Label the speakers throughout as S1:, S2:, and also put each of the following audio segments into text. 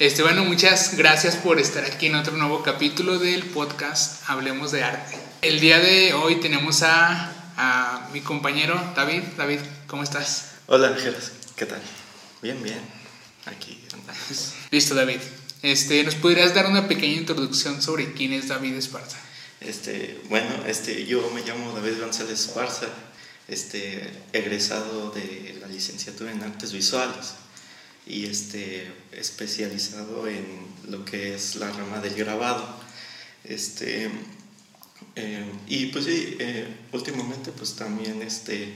S1: Este, bueno, muchas gracias por estar aquí en otro nuevo capítulo del podcast Hablemos de Arte. El día de hoy tenemos a, a mi compañero David. David, ¿cómo estás?
S2: Hola Ángeles, ¿qué tal? Bien, bien. Aquí andamos.
S1: Listo, David. Este, ¿Nos podrías dar una pequeña introducción sobre quién es David Esparza?
S2: Este, bueno, este, yo me llamo David González Esparza, este, egresado de la licenciatura en Artes Visuales y este, especializado en lo que es la rama del grabado. Este, eh, y pues sí, eh, últimamente pues también este,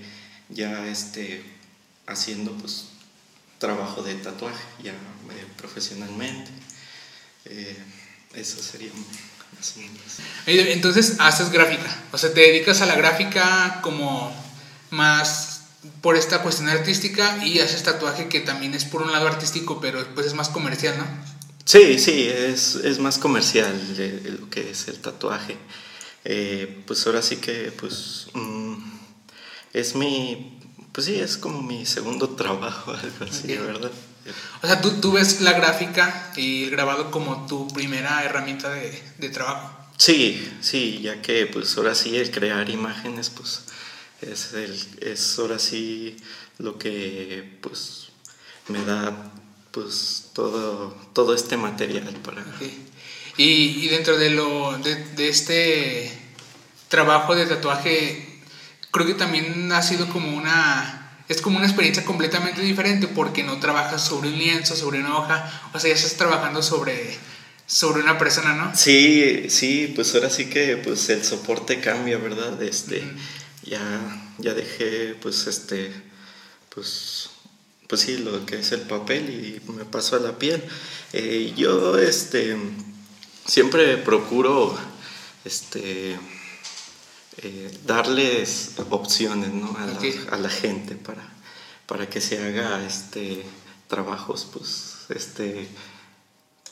S2: ya este, haciendo pues trabajo de tatuaje ya eh, profesionalmente. eso sería más o.
S1: Entonces haces gráfica, o sea, te dedicas a la gráfica como más por esta cuestión artística y haces tatuaje que también es por un lado artístico, pero pues es más comercial, ¿no?
S2: Sí, sí, es, es más comercial lo que es el tatuaje. Eh, pues ahora sí que, pues, mm, es mi, pues sí, es como mi segundo trabajo, algo así, ¿verdad?
S1: O sea, ¿tú, tú ves la gráfica y el grabado como tu primera herramienta de, de trabajo.
S2: Sí, sí, ya que pues ahora sí el crear imágenes, pues es, el, es ahora sí lo que pues me da pues todo, todo este material para...
S1: Y, y, dentro de, lo, de, de, este trabajo de tatuaje, creo que también ha sido como una... Es como una experiencia completamente diferente porque no trabajas sobre un lienzo, sobre una hoja, o sea, ya estás trabajando sobre, sobre una persona, ¿no?
S2: Sí, sí, pues ahora sí que pues el soporte cambia, ¿verdad? Este, ya, ya dejé pues este, pues, pues sí, lo que es el papel y me paso a la piel. Eh, yo este, siempre procuro este, eh, darles opciones ¿no? a, la, a, la, gente para, para que se haga este, trabajos pues, este,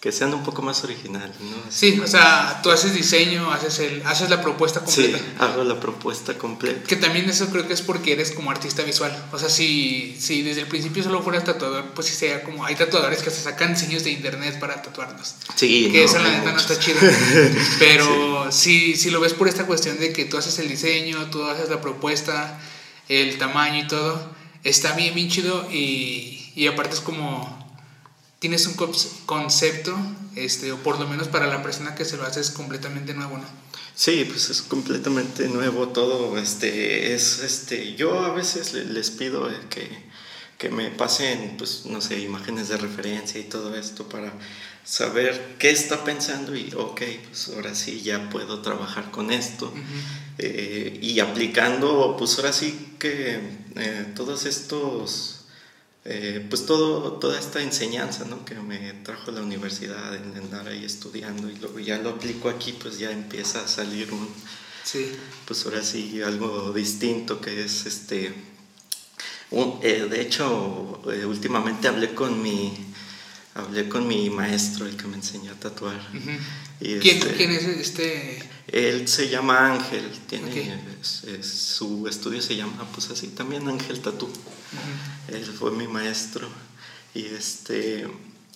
S2: que sean un poco más originales, ¿no?
S1: sí, o sea, tú haces diseño, haces, el, haces la propuesta completa.
S2: Sí, hago la propuesta completa.
S1: Que también eso creo que es porque eres como artista visual. O sea, si, si desde el principio solo fueras tatuador, pues sí sea como... Hay tatuadores que se sacan diseños de internet para tatuarnos.
S2: Sí,
S1: Que eso la neta no está chido. Pero sí. si, si lo ves por esta cuestión de que tú haces el diseño, tú haces la propuesta, el tamaño y todo, está bien, bien chido y, y aparte es como tienes un concepto, este, o por lo menos para la persona que se lo hace es completamente nuevo, ¿no?
S2: Sí, pues es completamente nuevo todo. Este, es, este, yo a veces les pido que, que me pasen, pues, no sé, imágenes de referencia y todo esto para saber qué está pensando y, ok, pues ahora sí ya puedo trabajar con esto. Eh, y aplicando, pues ahora sí que eh, todos estos eh, pues todo, toda esta enseñanza ¿no? que me trajo la universidad en andar ahí estudiando y luego ya lo aplico aquí, pues ya empieza a salir un,
S1: sí.
S2: pues ahora sí algo distinto que es este, eh, de hecho eh, últimamente hablé con mi, hablé con mi maestro, el que me enseñó a tatuar.
S1: y ¿Quién, este, ¿Quién, es este?
S2: Él se llama Ángel, tiene, su estudio se llama pues así también Ángel Tatú. Él fue mi maestro. Y este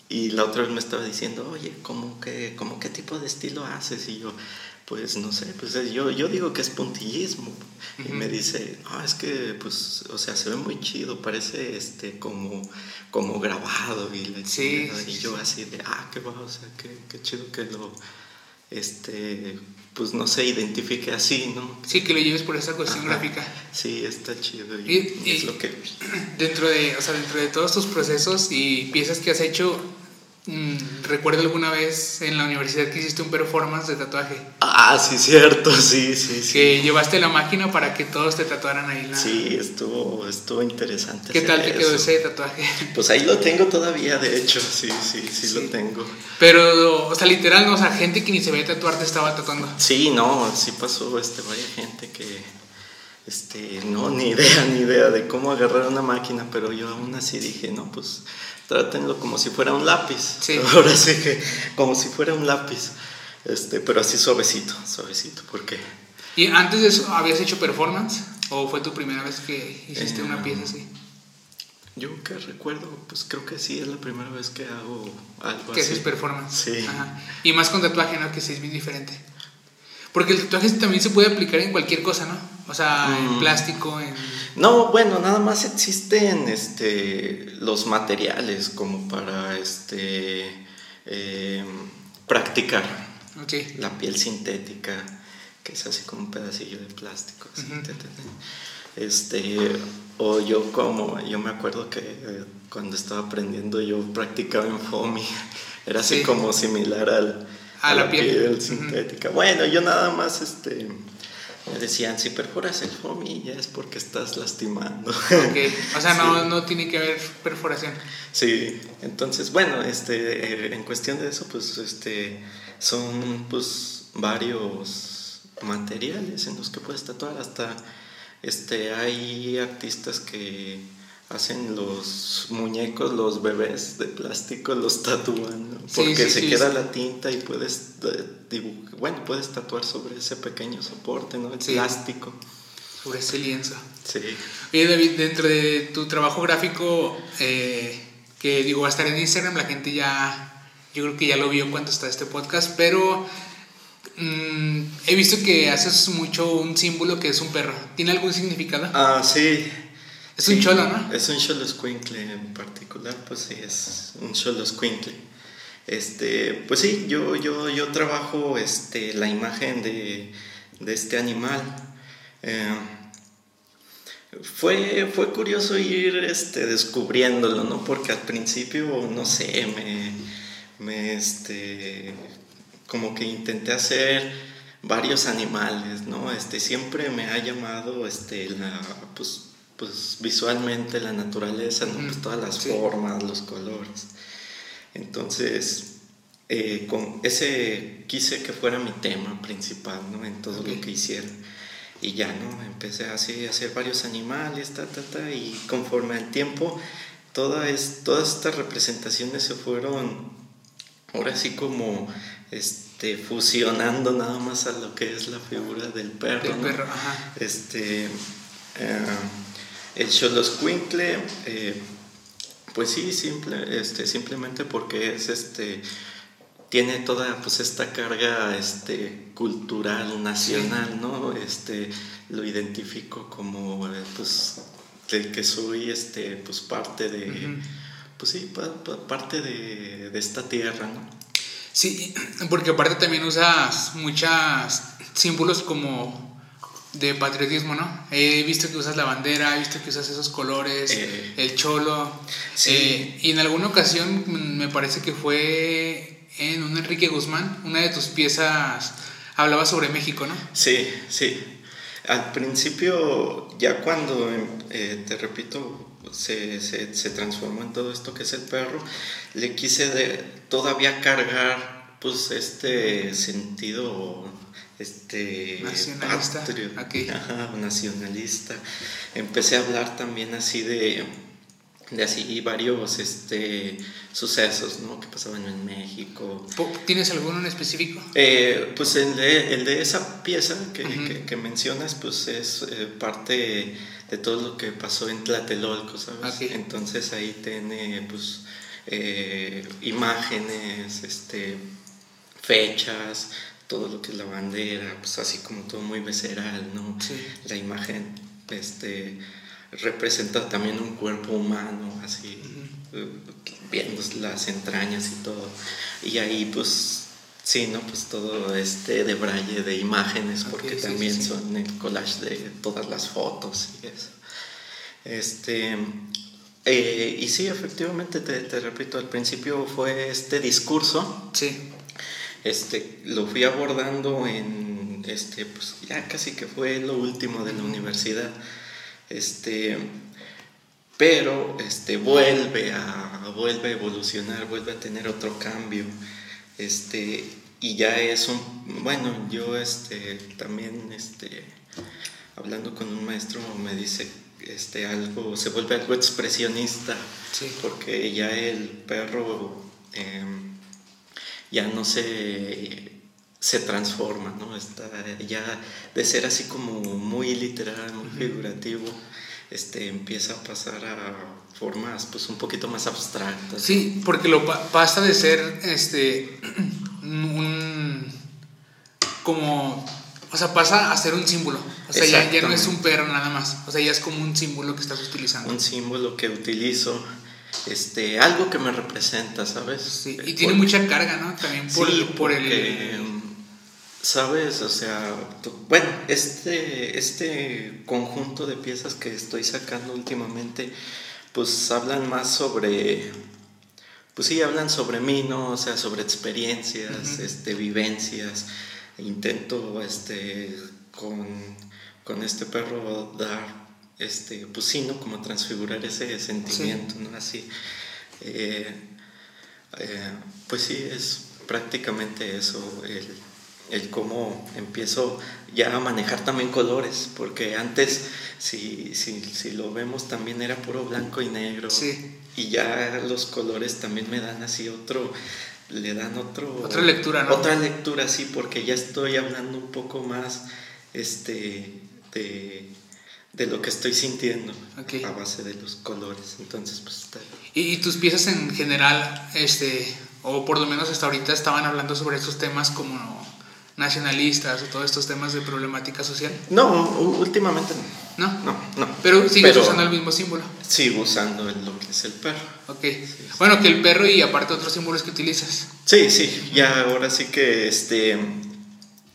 S2: y la otra vez me estaba diciendo, oye, ¿cómo que, cómo qué tipo de estilo haces? Y yo, pues no sé, pues yo, yo digo que es puntillismo. Y me dice, no, es que, pues, o sea, se ve muy chido, parece este, como, como grabado. Y, y yo así de, ah, qué va, o sea, qué, qué chido que lo, este, pues no se identifique así, ¿no?
S1: Sí, que lo lleves por esa cuestión gráfica.
S2: Sí, está chido. Y, es lo que...
S1: Dentro de, o sea, dentro de todos tus procesos y piezas que has hecho, recuerdo alguna vez en la universidad que hiciste un performance de tatuaje.
S2: Ah, sí, cierto, sí, sí, sí.
S1: Que llevaste la máquina para que todos te tatuaran ahí. La...
S2: Sí, estuvo, estuvo interesante.
S1: ¿Qué tal te quedó ese tatuaje?
S2: Pues ahí lo tengo todavía, de hecho, sí, sí, sí, lo tengo.
S1: Pero, o sea, literal, no, o sea, gente que ni se veía tatuar te estaba tatuando.
S2: Sí, no, sí pasó, este, vaya gente que, este, no, ni idea, ni idea de cómo agarrar una máquina, pero yo aún así dije, no, pues trátenlo como si fuera un lápiz. Ahora sí que como si fuera un lápiz. Este, pero así suavecito, suavecito, porque...
S1: ¿Y antes de eso habías hecho performance? ¿O fue tu primera vez que hiciste una pieza así?
S2: Yo que recuerdo, pues creo que sí, es la primera vez que hago algo
S1: que
S2: así.
S1: haces performance.
S2: Sí.
S1: Ajá. Y más con tatuaje, ¿no? Que sí es bien diferente. Porque el tatuaje también se puede aplicar en cualquier cosa, ¿no? O sea, en
S2: Mm.
S1: plástico, en...
S2: No, bueno, nada más existen este, los materiales como para este, eh, practicar. La piel sintética, que es así como un pedacillo de plástico. así,
S1: Ujú.
S2: te, te, te. Este, o yo como, yo me acuerdo que eh, cuando estaba aprendiendo yo practicaba en foamy. Era así
S1: Sí.
S2: como similar al,
S1: A la piel.
S2: Sintética. Bueno, yo nada más este, me decían, si perforas el foamy ya es porque estás lastimando.
S1: Ok. O sea, no,
S2: Sí.
S1: no tiene que haber perforación.
S2: Sí, entonces, bueno, este, eh, en cuestión de eso, pues, este, son, pues, varios materiales en los que puedes tatuar, hasta, este, hay artistas que hacen los muñecos, los bebés de plástico, los tatúan, porque
S1: sí,
S2: se
S1: sí,
S2: queda la tinta y puedes, eh, dibu- bueno, puedes tatuar sobre ese pequeño soporte, ¿no? El plástico.
S1: Sobre ese lienzo.
S2: Sí.
S1: Oye, David, dentro de tu trabajo gráfico, eh, que digo, va a estar en Instagram, la gente ya, yo creo que ya lo vio cuando está este podcast, pero mm, he visto que haces mucho un símbolo que es un perro. ¿Tiene algún significado?
S2: Ah, sí.
S1: Es un cholo, ¿no?
S2: Es un cholo squinkle en particular, pues sí, es un cholo squinkle. Este, pues sí, yo, yo, yo trabajo este, la imagen de, de este animal. Eh, fue, fue curioso ir este, descubriéndolo, ¿no? Porque al principio, no sé, me, me este, como que intenté hacer varios animales, ¿no? Este, siempre me ha llamado este, la, pues, pues visualmente la naturaleza, ¿no? Pues todas las
S1: sí.
S2: formas, los colores. Entonces, eh, con ese quise que fuera mi tema principal, ¿no? En todo lo que hiciera. Y ya, ¿no? Empecé así a hacer varios animales, ta, ta, ta, y conforme al tiempo, toda es, todas estas representaciones se fueron, ahora sí como, este, fusionando nada más a lo que es la figura del perro,
S1: Del
S2: ¿no?
S1: perro, ajá.
S2: Este, eh, el Xoloscuincle, eh, pues sí, simple, este, simplemente porque es este tiene toda pues esta carga este cultural nacional no este lo identifico como eh, pues del que soy este pues parte de pues sí pa- pa- parte de, de esta tierra no
S1: Sí, porque aparte también usas muchos símbolos como de patriotismo, ¿no? He visto que usas la bandera, he visto que usas esos colores,
S2: Eh,
S1: el cholo.
S2: sí.
S1: Eh, y en alguna ocasión me parece que fue en un Enrique Guzmán, una de tus piezas hablaba sobre México, ¿no?
S2: Sí, sí. Al principio, ya cuando, eh, te repito, se, se, se transformó en todo esto que es el perro, le quise de, todavía cargar pues este sentido este
S1: Nacionalista,
S2: patrio,
S1: ok.
S2: ajá, nacionalista. Empecé a hablar también así de de así varios este sucesos ¿no? que pasaban en México
S1: ¿Tienes alguno en específico?
S2: eh, pues el de, el de esa pieza que, que- que mencionas, pues es eh, parte de todo lo que pasó en Tlatelolco, ¿sabes? Entonces ahí tiene pues eh, imágenes, este, fechas, todo lo que es la bandera, pues así como todo muy visceral, ¿no?
S1: Sí.
S2: La imagen este, representa también un cuerpo humano, así, eh, viendo las entrañas y todo. Y ahí pues Sí, ¿no? Pues todo este de braille de imágenes, porque
S1: sí,
S2: también
S1: sí, sí.
S2: son el collage de todas las fotos y eso. Este, eh, y sí, efectivamente, te, te repito, al principio fue este discurso,
S1: Sí.
S2: Este, lo fui abordando en, este, pues ya casi que fue lo último de la universidad, este, pero este, vuelve, a, vuelve a evolucionar, vuelve a tener otro cambio, este, y ya es un, bueno, yo este, también, este, hablando con un maestro me dice, este, algo, se vuelve algo expresionista,
S1: Sí.
S2: porque ya el perro em, ya no se, se transforma, ¿no? Está ya de ser así como muy literal, muy figurativo, este, empieza a pasar a formas pues un poquito más abstractas.
S1: Sí, porque lo pasa de ser este un como o sea, pasa a ser un símbolo. O sea, ya, ya, no es un perro nada más. O sea, ya es como un símbolo que estás utilizando.
S2: Un símbolo que utilizo. Este, algo que me representa, ¿sabes?
S1: Sí, y tiene mucha carga, ¿no? También por, el, por el...
S2: ¿Sabes? O sea, bueno, este, este conjunto de piezas que estoy sacando últimamente, pues hablan más sobre, pues sí, hablan sobre mí, ¿no? O sea, sobre experiencias, este, vivencias. Intento, este, con, con este perro dar, este, pues sí, ¿no? Como transfigurar ese sentimiento, ¿no? Así. Eh, eh, pues sí, es prácticamente eso, el, el cómo empiezo ya a manejar también colores, porque antes, si, si, si lo vemos, también era puro blanco y negro.
S1: Sí
S2: y ya los colores también me dan así otro, le dan otro...
S1: Otra lectura, ¿no?
S2: Otra lectura, sí, porque ya estoy hablando un poco más este, de, de lo que estoy sintiendo a base de los colores. Entonces, pues está...
S1: ¿Y, tus piezas en general, este, o por lo menos hasta ahorita, estaban hablando sobre esos temas como nacionalistas o todos estos temas de problemática social?
S2: No, últimamente
S1: no.
S2: No, no.
S1: Pero sigues usando el mismo símbolo.
S2: Sigo usando lo que es el perro.
S1: Ok. Bueno, que el perro y aparte otros símbolos que utilizas.
S2: Sí, sí. Ya ahora sí que este.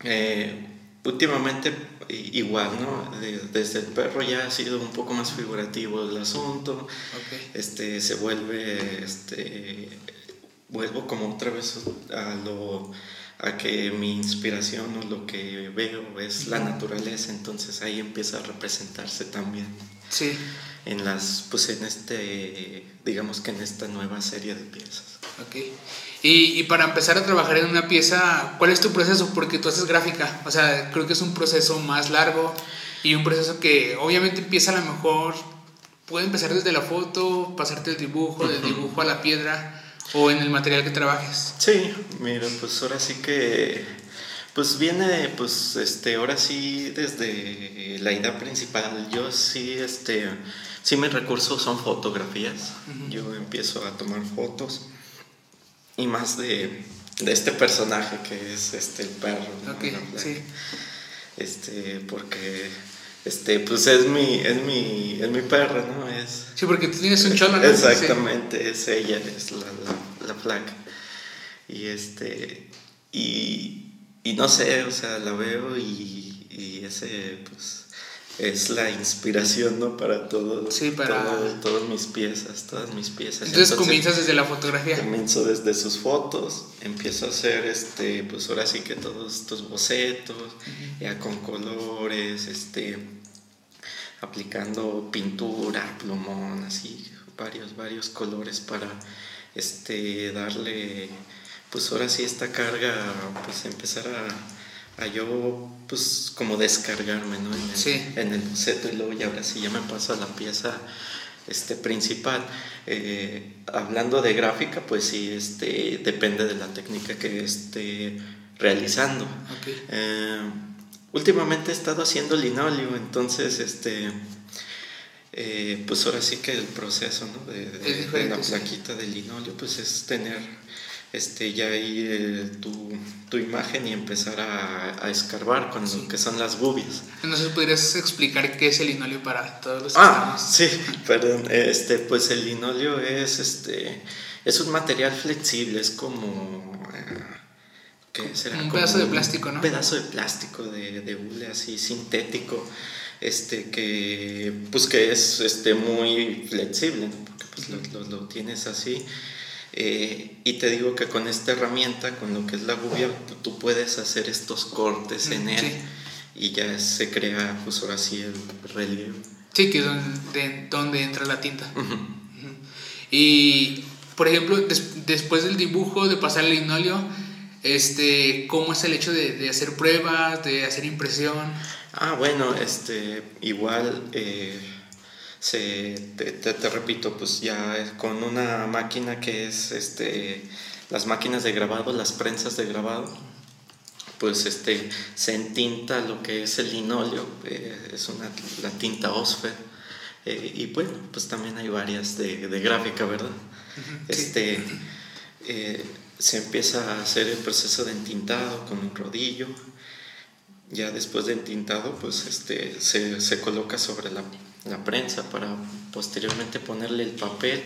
S2: Eh, últimamente igual, ¿no? desde el perro ya ha sido un poco más figurativo el asunto. Este se vuelve este vuelvo como otra vez a lo a que mi inspiración o lo que veo es la naturaleza, entonces ahí empieza a representarse también.
S1: Sí.
S2: En las, pues en este, digamos que en esta nueva serie de piezas.
S1: Ok. Y, y, para empezar a trabajar en una pieza, ¿cuál es tu proceso? Porque tú haces gráfica, o sea, creo que es un proceso más largo y un proceso que obviamente empieza a lo mejor, puede empezar desde la foto, pasarte el dibujo, del dibujo a la piedra o en el material que trabajes.
S2: Sí, mira, pues ahora sí que pues viene pues este ahora sí desde la idea principal. Yo sí este sí mis recursos son fotografías. Yo empiezo a tomar fotos y más de, de este personaje que es este el perro.
S1: sí.
S2: Este porque este, pues es mi, es mi, es mi perra, ¿no? Es,
S1: sí, porque tú tienes un cholo, ¿no?
S2: Exactamente, es ella, es la, la, flaca. Y este, y, y, no sé, o sea, la veo y, y ese, pues, es la inspiración, ¿no? Para todo,
S1: sí, para...
S2: todas mis piezas, todas mis piezas.
S1: Entonces, comienzas desde la fotografía.
S2: Comienzo desde sus fotos, empiezo a hacer, este, pues ahora sí que todos estos bocetos, ya con colores, este, aplicando pintura, plumón, así, varios, varios colores para, este, darle, pues ahora sí esta carga, pues empezar a a yo pues como descargarme ¿no? en, el,
S1: sí.
S2: en el boceto y luego ya ahora sí ya me paso a la pieza este, principal. Eh, hablando de gráfica, pues sí, este, depende de la técnica que esté realizando. Eh, últimamente he estado haciendo linóleo, entonces este, eh, pues ahora sí que el proceso ¿no? de, de, la plaquita de linóleo pues es tener este, ya ahí eh, tu, tu, imagen y empezar a, a escarbar con lo que son las gubias.
S1: Entonces, ¿podrías explicar qué es el linoleo para todos los
S2: Ah, sí, perdón. Este, pues el linoleo es, este, es un material flexible, es como... Eh, ¿qué será?
S1: Un pedazo de plástico, ¿no?
S2: Un pedazo de plástico de, de hule así sintético, este, que, pues que es este, muy flexible, porque pues, lo, lo, lo tienes así eh, y te digo que con esta herramienta, con lo que es la gubia, tú puedes hacer estos cortes en él y ya se crea, pues ahora sí, el relieve.
S1: Sí, que es donde, donde entra la tinta. Y, por ejemplo, después del dibujo, de pasar el linóleo, este, ¿cómo es el hecho de, de hacer pruebas, de hacer impresión?
S2: Ah, bueno, este, igual... Eh, se, te, te, repito, pues ya con una máquina que es este, las máquinas de grabado, las prensas de grabado, pues este, se entinta lo que es el linóleo, eh, es una, la tinta Osfer, Eh, y bueno, pues también hay varias de, de gráfica, ¿verdad? Este, eh, se empieza a hacer el proceso de entintado con un rodillo. Ya después de entintado, pues este, se, se coloca sobre la, la, prensa para posteriormente ponerle el papel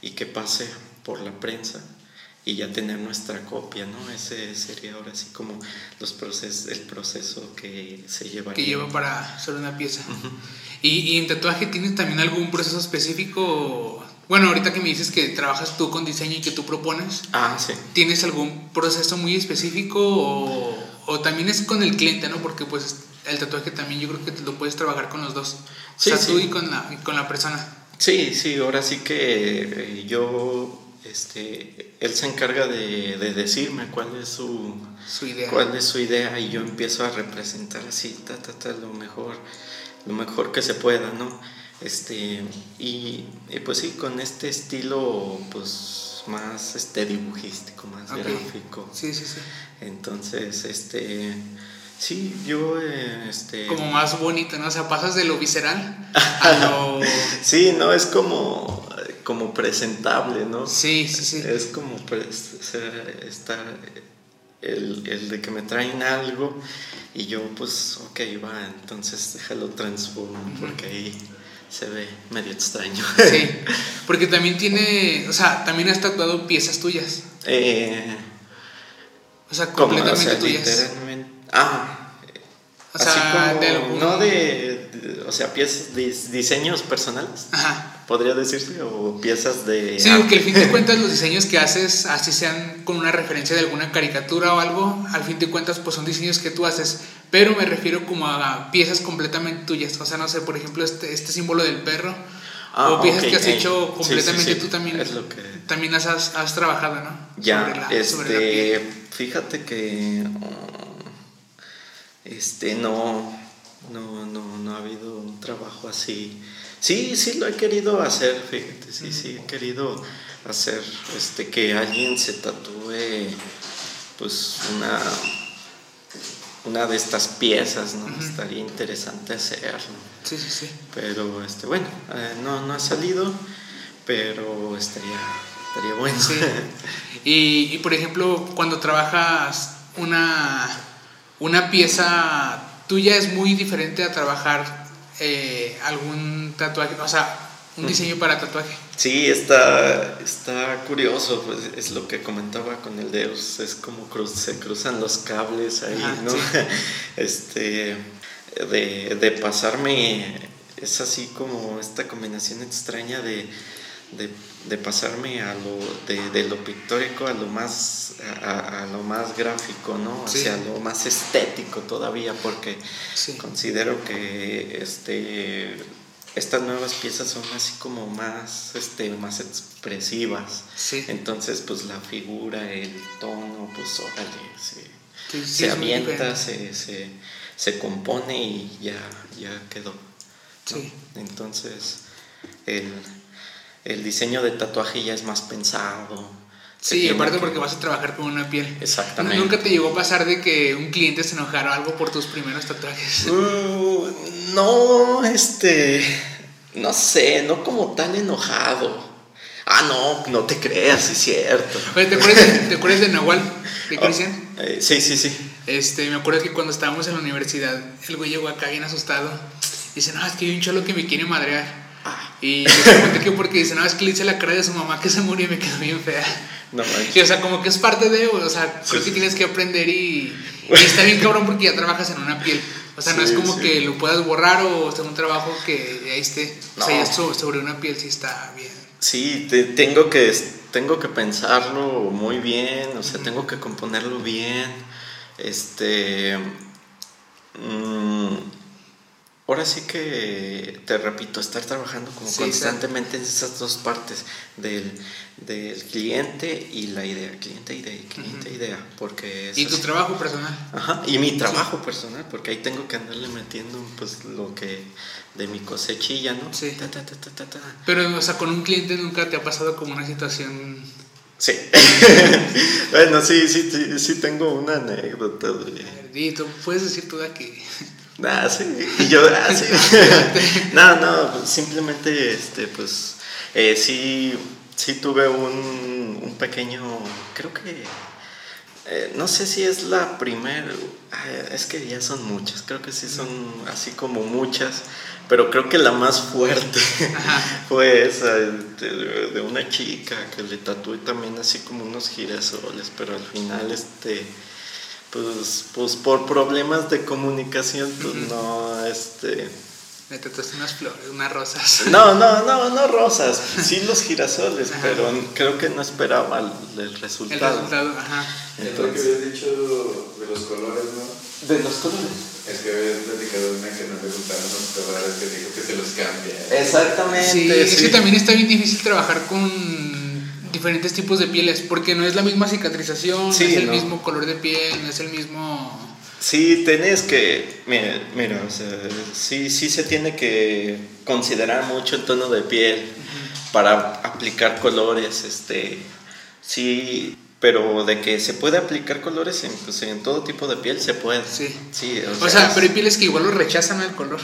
S2: y que pase por la prensa y ya tener nuestra copia, ¿no? Ese sería ahora sí como los procesos, el proceso que se lleva.
S1: Que lleva para hacer una pieza. ¿Y, ¿Y, en tatuaje tienes también algún proceso específico? Bueno, ahorita que me dices que trabajas tú con diseño y que tú propones.
S2: Ah, sí.
S1: ¿Tienes algún proceso muy específico o, o también es con el cliente, ¿no? Porque pues el tatuaje también yo creo que lo puedes trabajar con los dos.
S2: Sí,
S1: o sea,
S2: sí.
S1: tú y con la, y con la persona.
S2: Sí, sí, ahora sí que eh, yo, este, él se encarga de, de, decirme cuál es su,
S1: su idea.
S2: cuál es su idea y yo empiezo a representar así, ta, ta, ta, lo mejor lo mejor que se pueda, ¿no? Este, y, y, pues sí, con este estilo, pues más este dibujístico, más okay. gráfico.
S1: Sí, sí, sí.
S2: Entonces, este, sí, yo, este...
S1: Como más bonito, ¿no? O sea, pasas de lo visceral a lo...
S2: sí, no, es como, como presentable, ¿no?
S1: Sí, sí, sí.
S2: Es como, pues, o sea, está el, el, de que me traen algo y yo pues ok va entonces déjalo transformo uh -huh. porque ahí se ve medio extraño
S1: sí porque también tiene o sea también has tatuado piezas tuyas
S2: eh,
S1: o sea completamente
S2: o sea,
S1: tuyas
S2: ah.
S1: O sea,
S2: como,
S1: de algún...
S2: no de, de, o sea piezas diseños personales
S1: Ajá.
S2: podría decirse, o piezas de...
S1: Sí, que al fin de cuentas los diseños que haces, así sean con una referencia de alguna caricatura o algo, al fin de cuentas pues son diseños que tú haces, pero me refiero como a piezas completamente tuyas, o sea, no sé, por ejemplo, este, este símbolo del perro, ah, o piezas okay, que has hecho completamente sí, sí, sí. tú también,
S2: es lo que...
S1: también has, has trabajado, ¿no?
S2: Ya, la, este, fíjate que... este, no, no, no, no ha habido un trabajo así Sí, sí lo he querido hacer, fíjate, sí, sí he querido hacer este que alguien se tatúe pues una una de estas piezas, ¿no? Uh -huh. Estaría interesante hacerlo.
S1: Sí, sí, sí.
S2: Pero este, bueno, eh, no, no ha salido, pero estaría, estaría bueno.
S1: Sí. Y, y por ejemplo, cuando trabajas una, una pieza tuya es muy diferente a trabajar eh, algún tatuaje, o sea, un diseño para tatuaje.
S2: Sí, está, está curioso, pues es lo que comentaba con el Deus, es como cruz, se cruzan los cables ahí, Ajá, ¿no? Sí. Este, de, de, pasarme, es así como esta combinación extraña de, de, de pasarme a lo, de, de, lo pictórico a lo más, a, a lo más gráfico, ¿no? Sí. Sea, lo más estético todavía, porque sí. considero que este estas nuevas piezas son así como más, este, más expresivas.
S1: Sí.
S2: Entonces, pues la figura, el tono, pues órale, se, se avienta, se, se, se, compone y ya, ya quedó. Entonces, el, el, diseño de tatuaje ya es más pensado.
S1: Sí, aparte que... porque vas a trabajar con una piel.
S2: Exactamente.
S1: ¿Nunca te llegó a pasar de que un cliente se enojara algo por tus primeros tatuajes?
S2: Uh, no, este. No sé, no como tan enojado. Ah, no, no te creas, es cierto.
S1: Oye, ¿te acuerdas de, ¿te acuerdas de Nahual? ¿De Cristian?
S2: Oh, eh, sí, sí, sí.
S1: Este, me acuerdo que cuando estábamos en la universidad, el güey llegó acá bien asustado. Dice, no, es que hay un cholo que me quiere madrear. Y pregunté que porque dice, no, es que le hice la cara de su mamá que se murió y me quedó bien fea.
S2: No manches.
S1: Y, o sea, como que es parte de, o sea, creo que tienes que aprender y, y, está bien cabrón porque ya trabajas en una piel. O sea, no es como que lo puedas borrar o sea, un trabajo que ahí esté. O sea, ya sobre una piel sí está bien.
S2: Sí, te, tengo, que, tengo que pensarlo muy bien, o sea, mm. tengo que componerlo bien. Este. Mmm, ahora sí que, te repito, estar trabajando como sí, constantemente en esas dos partes del, del, cliente y la idea, cliente, idea cliente, uh -huh. idea, porque...
S1: Y tu
S2: así.
S1: trabajo personal.
S2: Ajá, y mi trabajo sí. personal, porque ahí tengo que andarle metiendo pues lo que de mi cosechilla, ¿no?
S1: Sí.
S2: Ta, ta, ta,
S1: Pero, o sea, con un cliente nunca te ha pasado como una situación...
S2: Sí. bueno, sí, sí, sí, sí, tengo una anécdota. De...
S1: Tú puedes decir toda que...
S2: Ah, sí. Y yo, ah, sí. no, no, pues, simplemente, este, pues, eh, sí, sí tuve un, un pequeño, creo que, eh, no sé si es la primera, es que ya son muchas, creo que sí son así como muchas, pero creo que la más fuerte fue esa de, de, una chica que le tatué también así como unos girasoles, pero al final, este pues, pues por problemas de comunicación, pues no, este...
S1: Me trataste unas flores, unas rosas.
S2: No, no, no, no rosas, sí los girasoles, pero creo que no esperaba el, resultado.
S1: El resultado, ajá.
S3: Entonces, lo que habías dicho de los colores, ¿no?
S2: De los colores.
S3: Es que habías platicado una que no le gustaban los colores, que dijo que se los cambia.
S2: Exactamente.
S1: Sí, es que también está bien difícil trabajar con diferentes tipos de pieles, porque no es la misma cicatrización, no es el mismo color de piel, no es el mismo...
S2: Sí, tenés que, mira, mira o sea, sí, sí se tiene que considerar mucho el tono de piel para aplicar colores, este, sí, pero de que se puede aplicar colores en, pues, en todo tipo de piel, se puede.
S1: Sí.
S2: sí
S1: o, sea, pero hay pieles que igual lo rechazan el color.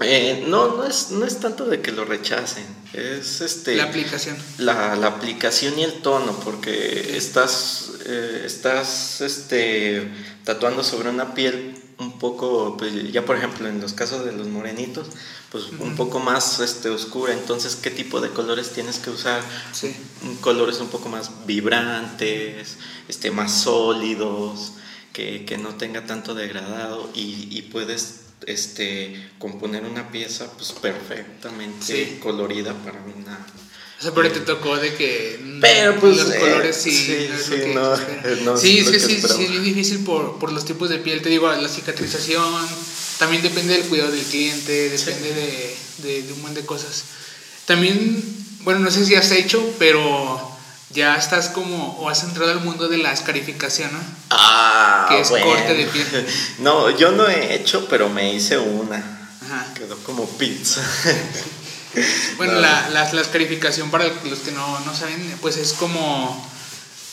S2: Eh, no, no es, no es tanto de que lo rechacen, es este...
S1: La aplicación.
S2: La, la aplicación y el tono, porque estás, eh, estás este, tatuando sobre una piel un poco, pues, ya por ejemplo en los casos de los morenitos, pues un poco más este, oscura, entonces qué tipo de colores tienes que usar,
S1: sí.
S2: colores un poco más vibrantes, este, más sólidos, que, que no tenga tanto degradado y, y puedes este, componer una pieza pues perfectamente colorida para una...
S1: O sea, pero te tocó de que
S2: pero, pues,
S1: los colores sí,
S2: sí,
S1: no
S2: sí, no, no,
S1: sí, es que, sí, sí, es bien difícil por, por, los tipos de piel, te digo, la cicatrización, también depende del cuidado del cliente, depende de, de, de un montón de cosas. También, bueno, no sé si has hecho, pero ya estás como, o has entrado al mundo de la escarificación, ¿no?
S2: Ah,
S1: Que es corte de piel.
S2: No, yo no he hecho, pero me hice una. Ajá. Quedó como pizza.
S1: bueno, la, la, la, escarificación, para los que no, no, saben, pues es como,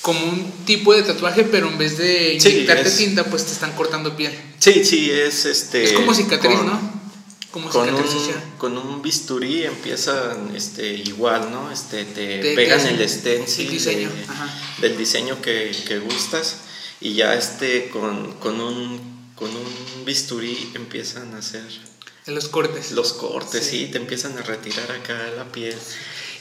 S1: como un tipo de tatuaje, pero en vez de inyectarte tinta, pues te están cortando piel.
S2: Sí, sí, es este.
S1: Es como cicatriz, ¿no?
S2: con un, con un bisturí empiezan este, igual, ¿no? Este, te, pegan el stencil
S1: diseño.
S2: del diseño que, que, gustas y ya este, con, con, un, con un bisturí empiezan a hacer...
S1: Los cortes.
S2: Los cortes, sí, te empiezan a retirar acá la piel.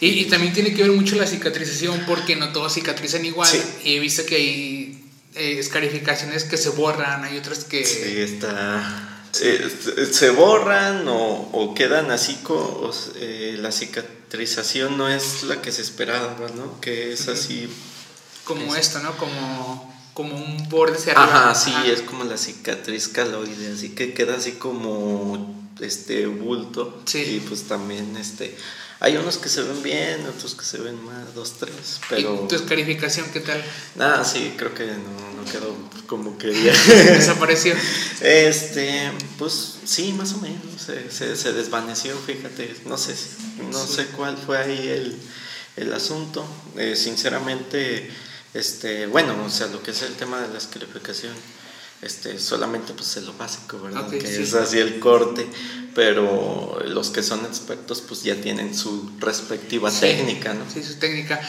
S1: Y, y, también tiene que ver mucho la cicatrización porque no todos cicatrizan igual. Y he visto que hay eh, escarificaciones que se borran, hay otras que...
S2: Sí, está se borran o, quedan así, con, eh, la cicatrización no es la que se esperaba, ¿no? Que es así.
S1: Como esto, ¿no? Como, como un borde hacia arriba.
S2: Ajá, sí, es como la cicatriz caloide, así que queda así como este bulto.
S1: Sí.
S2: Y pues también este hay unos que se ven bien, otros que se ven más, dos, tres, pero...
S1: ¿Y tu escarificación qué tal?
S2: Ah, sí, creo que no, no quedó como quería.
S1: ¿Desapareció?
S2: Este, pues sí, más o menos, se, se, desvaneció, fíjate, no sé, no sé cuál fue ahí el, el asunto, eh, sinceramente, este, bueno, o sea, lo que es el tema de la escarificación este, solamente pues es lo básico, ¿verdad? que es así el corte, pero los que son expertos pues ya tienen su respectiva técnica, ¿no?
S1: Sí, su técnica.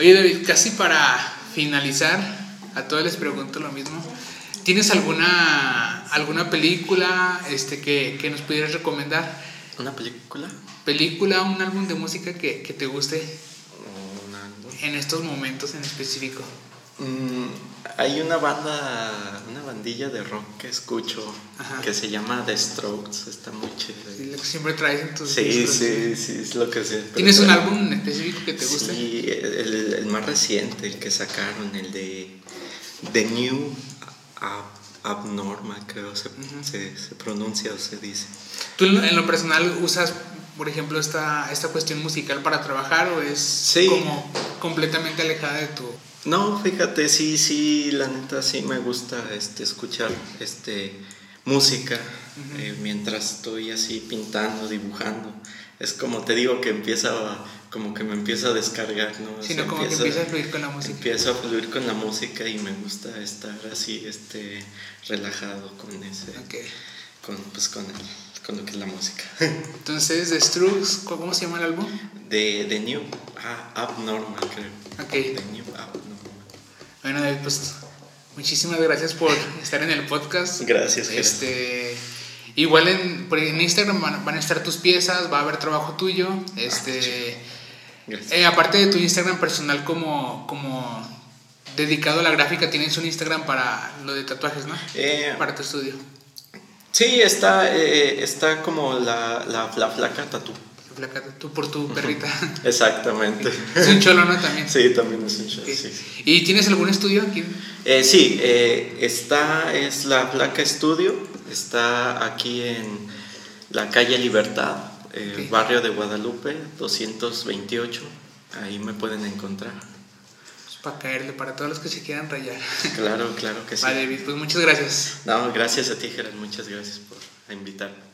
S1: Oye David, casi para finalizar, a todos les pregunto lo mismo. ¿Tienes alguna, alguna película este, que, que nos pudieras recomendar?
S2: ¿Una película?
S1: ¿Película, un álbum de música que, que te guste? En estos momentos en específico.
S2: Mm, hay una banda, una bandilla de rock que escucho que se llama The Strokes, está muy chido.
S1: siempre traes en tus
S2: Sí, sí, sí, es lo que sé.
S1: ¿Tienes un álbum específico que te guste?
S2: Sí, el, el, más reciente, el que sacaron, el de The New Abnormal, creo se, se, se, pronuncia o se dice.
S1: ¿Tú en lo personal usas, por ejemplo, esta, esta cuestión musical para trabajar o es como completamente alejada de tu
S2: no, fíjate, sí, sí, la neta sí me gusta este, escuchar este, música eh, mientras estoy así pintando, dibujando. Es como te digo que empieza, como que me empieza a descargar, ¿no?
S1: Sino como que empieza a fluir con la música.
S2: Empiezo a fluir con la música y me gusta estar así, este, relajado con ese. con, pues, con, el, con lo que es la música.
S1: Entonces, The Strokes, ¿cómo se llama el álbum?
S2: De, de New ah, Abnormal, creo.
S1: Ok.
S2: De New Abnormal.
S1: Bueno, David, pues muchísimas gracias por estar en el podcast.
S2: Gracias.
S1: Este, igual en, en Instagram van, van a estar tus piezas, va a haber trabajo tuyo. Este,
S2: Gracias.
S1: eh, aparte de tu Instagram personal como, como dedicado a la gráfica, tienes un Instagram para lo de tatuajes, ¿no?
S2: Eh,
S1: Para tu estudio.
S2: Sí, está, eh, está como la, la, la flaca tatú.
S1: Flaca, Tú por tu perrita.
S2: Exactamente.
S1: es un cholo, ¿no? También.
S2: Sí, también es un sí.
S1: ¿Y tienes algún estudio aquí?
S2: Eh, sí, eh, está, es la placa estudio, está aquí en la calle Libertad, eh,
S1: Ok.
S2: barrio de Guadalupe, 228, ahí me pueden encontrar.
S1: Para caerle, para todos los que se quieran rayar.
S2: Claro, claro que sí.
S1: Vale, David, pues muchas gracias.
S2: No, gracias a ti, Gerard, muchas gracias por invitarme.